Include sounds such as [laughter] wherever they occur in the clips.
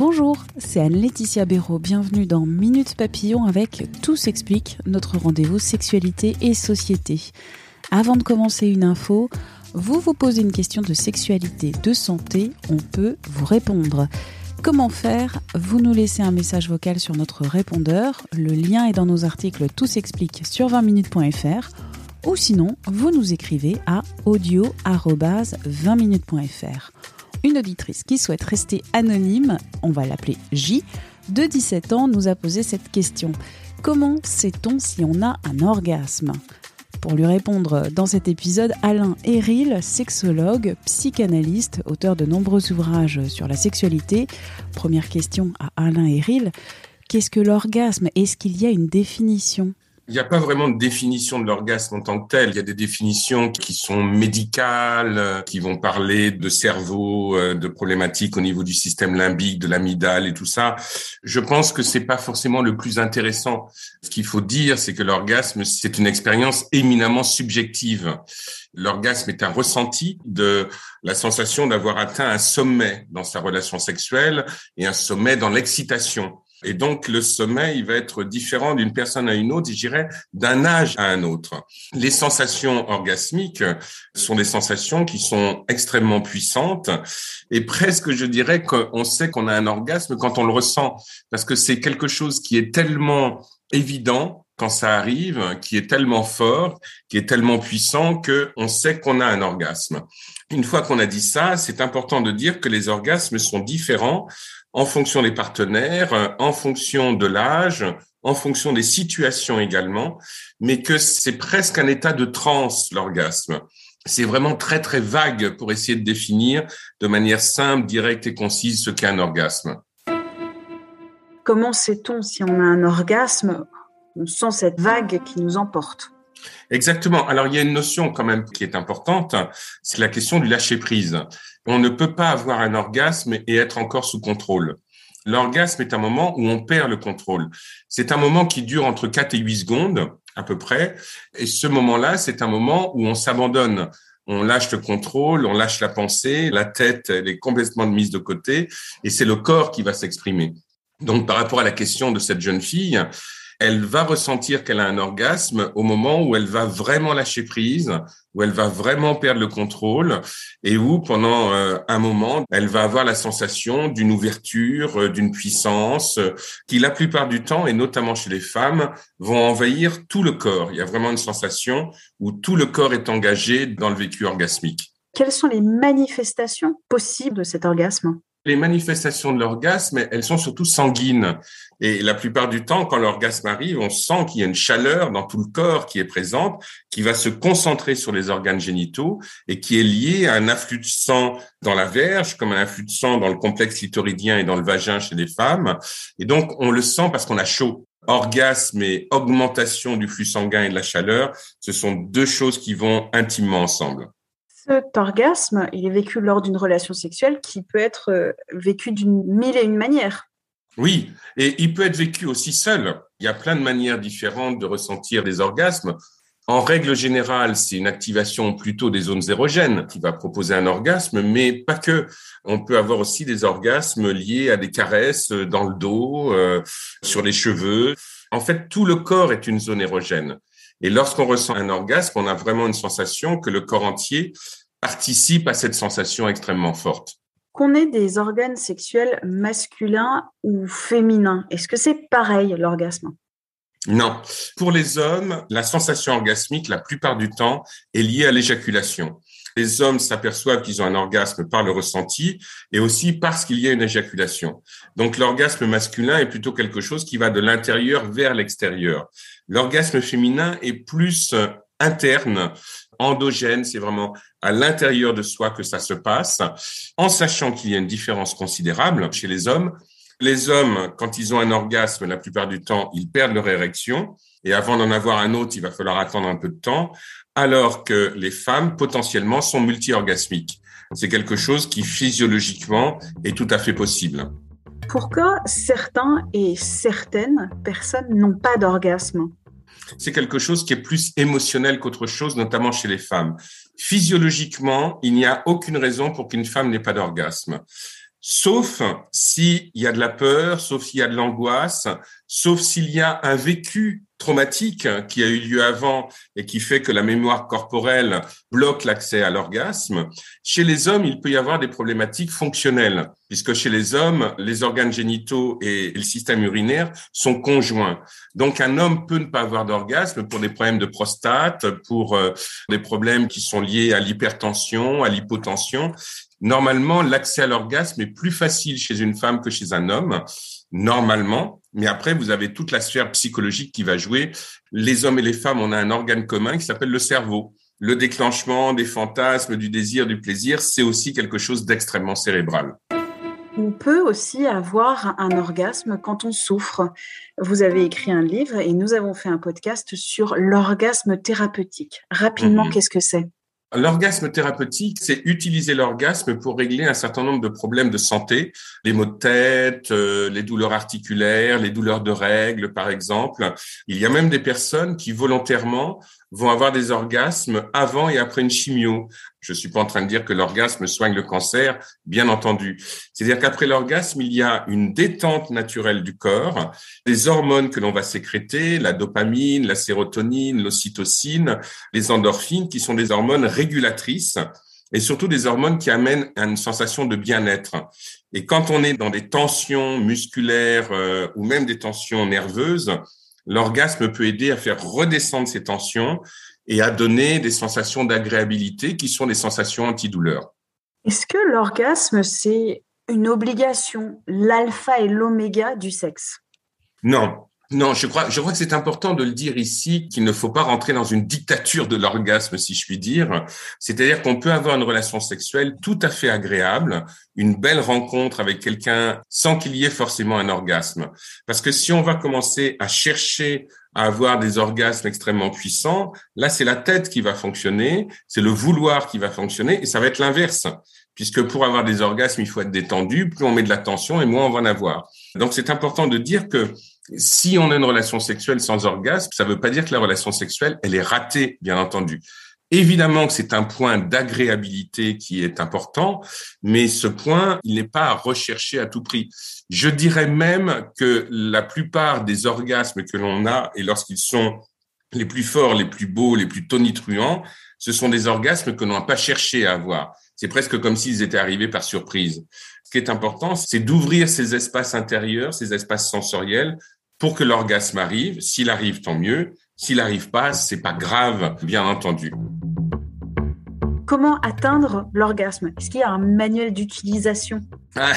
Bonjour, c'est Anne-Laetitia Béraud. Bienvenue dans Minute Papillon avec Tout s'explique, notre rendez-vous sexualité et société. Avant de commencer une info, vous vous posez une question de sexualité, de santé, on peut vous répondre. Comment faire? Vous nous laissez un message vocal sur notre répondeur. Le lien est dans nos articles Tout s'explique sur 20minutes.fr ou sinon, vous nous écrivez à audio-20minutes.fr. Une auditrice qui souhaite rester anonyme, on va l'appeler J, de 17 ans, nous a posé cette question. Comment sait-on si on a un orgasme? Pour lui répondre dans cet épisode, Alain Eril, sexologue, psychanalyste, auteur de nombreux ouvrages sur la sexualité. Première question à Alain Eril, qu'est-ce que l'orgasme? Est-ce qu'il y a une définition? Il n'y a pas vraiment de définition de l'orgasme en tant que tel. Il y a des définitions qui sont médicales, euh, qui vont parler de cerveau, euh, de problématiques au niveau du système limbique, de l'amygdale et tout ça. Je pense que c'est pas forcément le plus intéressant. Ce qu'il faut dire, c'est que l'orgasme, c'est une expérience éminemment subjective. L'orgasme est un ressenti de la sensation d'avoir atteint un sommet dans sa relation sexuelle et un sommet dans l'excitation. Et donc, le sommeil il va être différent d'une personne à une autre, je dirais, d'un âge à un autre. Les sensations orgasmiques sont des sensations qui sont extrêmement puissantes et presque, je dirais, qu'on sait qu'on a un orgasme quand on le ressent, parce que c'est quelque chose qui est tellement évident quand ça arrive, qui est tellement fort, qui est tellement puissant que on sait qu'on a un orgasme. Une fois qu'on a dit ça, c'est important de dire que les orgasmes sont différents en fonction des partenaires, en fonction de l'âge, en fonction des situations également, mais que c'est presque un état de transe, l'orgasme. C'est vraiment très très vague pour essayer de définir de manière simple, directe et concise ce qu'est un orgasme. Comment sait-on si on a un orgasme? On sent cette vague qui nous emporte. Exactement. Alors il y a une notion quand même qui est importante, c'est la question du lâcher prise. On ne peut pas avoir un orgasme et être encore sous contrôle. L'orgasme est un moment où on perd le contrôle. C'est un moment qui dure entre 4 et 8 secondes à peu près. Et ce moment-là, c'est un moment où on s'abandonne. On lâche le contrôle, on lâche la pensée, la tête, elle est complètement mise de côté et c'est le corps qui va s'exprimer. Donc, par rapport à la question de cette jeune fille, elle va ressentir qu'elle a un orgasme au moment où elle va vraiment lâcher prise, où elle va vraiment perdre le contrôle et où pendant euh, un moment, elle va avoir la sensation d'une ouverture, euh, d'une puissance euh, qui la plupart du temps, et notamment chez les femmes, vont envahir tout le corps. Il y a vraiment une sensation où tout le corps est engagé dans le vécu orgasmique. Quelles sont les manifestations possibles de cet orgasme? Les manifestations de l'orgasme, elles sont surtout sanguines. Et la plupart du temps, quand l'orgasme arrive, on sent qu'il y a une chaleur dans tout le corps qui est présente, qui va se concentrer sur les organes génitaux et qui est liée à un afflux de sang dans la verge, comme un afflux de sang dans le complexe clitoridien et dans le vagin chez les femmes. Et donc, on le sent parce qu'on a chaud. Orgasme et augmentation du flux sanguin et de la chaleur, ce sont deux choses qui vont intimement ensemble cet orgasme, il est vécu lors d'une relation sexuelle qui peut être euh, vécu d'une mille et une manières. Oui, et il peut être vécu aussi seul. Il y a plein de manières différentes de ressentir des orgasmes. En règle générale, c'est une activation plutôt des zones érogènes qui va proposer un orgasme, mais pas que. On peut avoir aussi des orgasmes liés à des caresses dans le dos, euh, sur les cheveux. En fait, tout le corps est une zone érogène. Et lorsqu'on ressent un orgasme, on a vraiment une sensation que le corps entier participe à cette sensation extrêmement forte. Qu'on ait des organes sexuels masculins ou féminins, est-ce que c'est pareil l'orgasme? Non. Pour les hommes, la sensation orgasmique, la plupart du temps, est liée à l'éjaculation. Les hommes s'aperçoivent qu'ils ont un orgasme par le ressenti et aussi parce qu'il y a une éjaculation. Donc l'orgasme masculin est plutôt quelque chose qui va de l'intérieur vers l'extérieur. L'orgasme féminin est plus interne endogène, c'est vraiment à l'intérieur de soi que ça se passe, en sachant qu'il y a une différence considérable chez les hommes. Les hommes, quand ils ont un orgasme, la plupart du temps, ils perdent leur érection. Et avant d'en avoir un autre, il va falloir attendre un peu de temps, alors que les femmes, potentiellement, sont multi-orgasmiques. C'est quelque chose qui, physiologiquement, est tout à fait possible. Pourquoi certains et certaines personnes n'ont pas d'orgasme? C'est quelque chose qui est plus émotionnel qu'autre chose, notamment chez les femmes. Physiologiquement, il n'y a aucune raison pour qu'une femme n'ait pas d'orgasme. Sauf s'il y a de la peur, sauf s'il y a de l'angoisse, sauf s'il y a un vécu traumatique qui a eu lieu avant et qui fait que la mémoire corporelle bloque l'accès à l'orgasme. Chez les hommes, il peut y avoir des problématiques fonctionnelles, puisque chez les hommes, les organes génitaux et le système urinaire sont conjoints. Donc un homme peut ne pas avoir d'orgasme pour des problèmes de prostate, pour euh, des problèmes qui sont liés à l'hypertension, à l'hypotension. Normalement, l'accès à l'orgasme est plus facile chez une femme que chez un homme normalement. Mais après, vous avez toute la sphère psychologique qui va jouer. Les hommes et les femmes, on a un organe commun qui s'appelle le cerveau. Le déclenchement des fantasmes, du désir, du plaisir, c'est aussi quelque chose d'extrêmement cérébral. On peut aussi avoir un orgasme quand on souffre. Vous avez écrit un livre et nous avons fait un podcast sur l'orgasme thérapeutique. Rapidement, mhm. qu'est-ce que c'est? L'orgasme thérapeutique, c'est utiliser l'orgasme pour régler un certain nombre de problèmes de santé, les maux de tête, euh, les douleurs articulaires, les douleurs de règles, par exemple. Il y a même des personnes qui volontairement vont avoir des orgasmes avant et après une chimio. Je suis pas en train de dire que l'orgasme soigne le cancer, bien entendu. C'est-à-dire qu'après l'orgasme, il y a une détente naturelle du corps, des hormones que l'on va sécréter, la dopamine, la sérotonine, l'ocytocine, les endorphines, qui sont des hormones régulatrices et surtout des hormones qui amènent à une sensation de bien-être. Et quand on est dans des tensions musculaires euh, ou même des tensions nerveuses, l'orgasme peut aider à faire redescendre ces tensions et à donner des sensations d'agréabilité qui sont des sensations antidouleurs. Est-ce que l'orgasme, c'est une obligation, l'alpha et l'oméga du sexe? Non, non, je crois, je crois que c'est important de le dire ici qu'il ne faut pas rentrer dans une dictature de l'orgasme, si je puis dire. C'est-à-dire qu'on peut avoir une relation sexuelle tout à fait agréable, une belle rencontre avec quelqu'un sans qu'il y ait forcément un orgasme. Parce que si on va commencer à chercher à avoir des orgasmes extrêmement puissants, là, c'est la tête qui va fonctionner, c'est le vouloir qui va fonctionner, et ça va être l'inverse. Puisque pour avoir des orgasmes, il faut être détendu, plus on met de la tension et moins on va en avoir. Donc, c'est important de dire que si on a une relation sexuelle sans orgasme, ça ne veut pas dire que la relation sexuelle, elle est ratée, bien entendu. Évidemment que c'est un point d'agréabilité qui est important, mais ce point, il n'est pas à rechercher à tout prix. Je dirais même que la plupart des orgasmes que l'on a, et lorsqu'ils sont les plus forts, les plus beaux, les plus tonitruants, ce sont des orgasmes que l'on n'a pas cherché à avoir. C'est presque comme s'ils étaient arrivés par surprise. Ce qui est important, c'est d'ouvrir ces espaces intérieurs, ces espaces sensoriels, pour que l'orgasme arrive. S'il arrive, tant mieux. S'il n'arrive pas, c'est pas grave, bien entendu. Comment atteindre l'orgasme? Est-ce qu'il y a un manuel d'utilisation? Ah,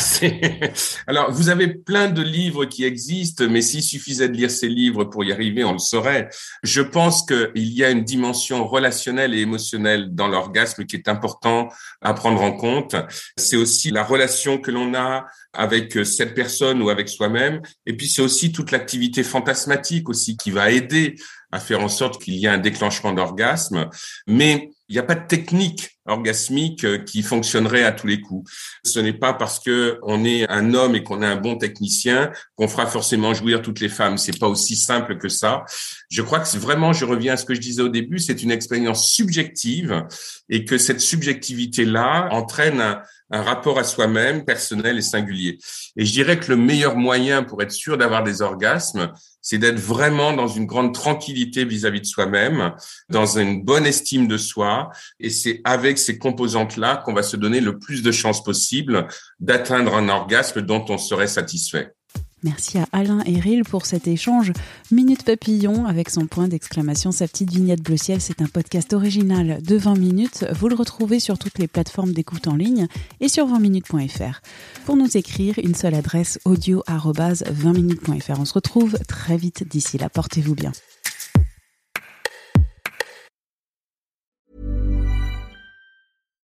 [laughs] Alors, vous avez plein de livres qui existent, mais s'il suffisait de lire ces livres pour y arriver, on le saurait. Je pense qu'il y a une dimension relationnelle et émotionnelle dans l'orgasme qui est important à prendre en compte. C'est aussi la relation que l'on a avec cette personne ou avec soi-même. Et puis, c'est aussi toute l'activité fantasmatique aussi qui va aider à faire en sorte qu'il y ait un déclenchement d'orgasme. Mais il n'y a pas de technique orgasmique euh, qui fonctionnerait à tous les coups. Ce n'est pas parce que on est un homme et qu'on est un bon technicien qu'on fera forcément jouir toutes les femmes. C'est pas aussi simple que ça. Je crois que vraiment, je reviens à ce que je disais au début, c'est une expérience subjective et que cette subjectivité-là entraîne un rapport à soi-même personnel et singulier. Et je dirais que le meilleur moyen pour être sûr d'avoir des orgasmes, c'est d'être vraiment dans une grande tranquillité vis-à-vis de soi-même, dans une bonne estime de soi. Et c'est avec ces composantes-là qu'on va se donner le plus de chances possible d'atteindre un orgasme dont on serait satisfait. Merci à Alain et Ril pour cet échange. Minute Papillon avec son point d'exclamation, sa petite vignette bleu ciel, c'est un podcast original de 20 minutes. Vous le retrouvez sur toutes les plateformes d'écoute en ligne et sur 20minutes.fr. Pour nous écrire, une seule adresse audio 20minutes.fr. On se retrouve très vite d'ici là. Portez-vous bien.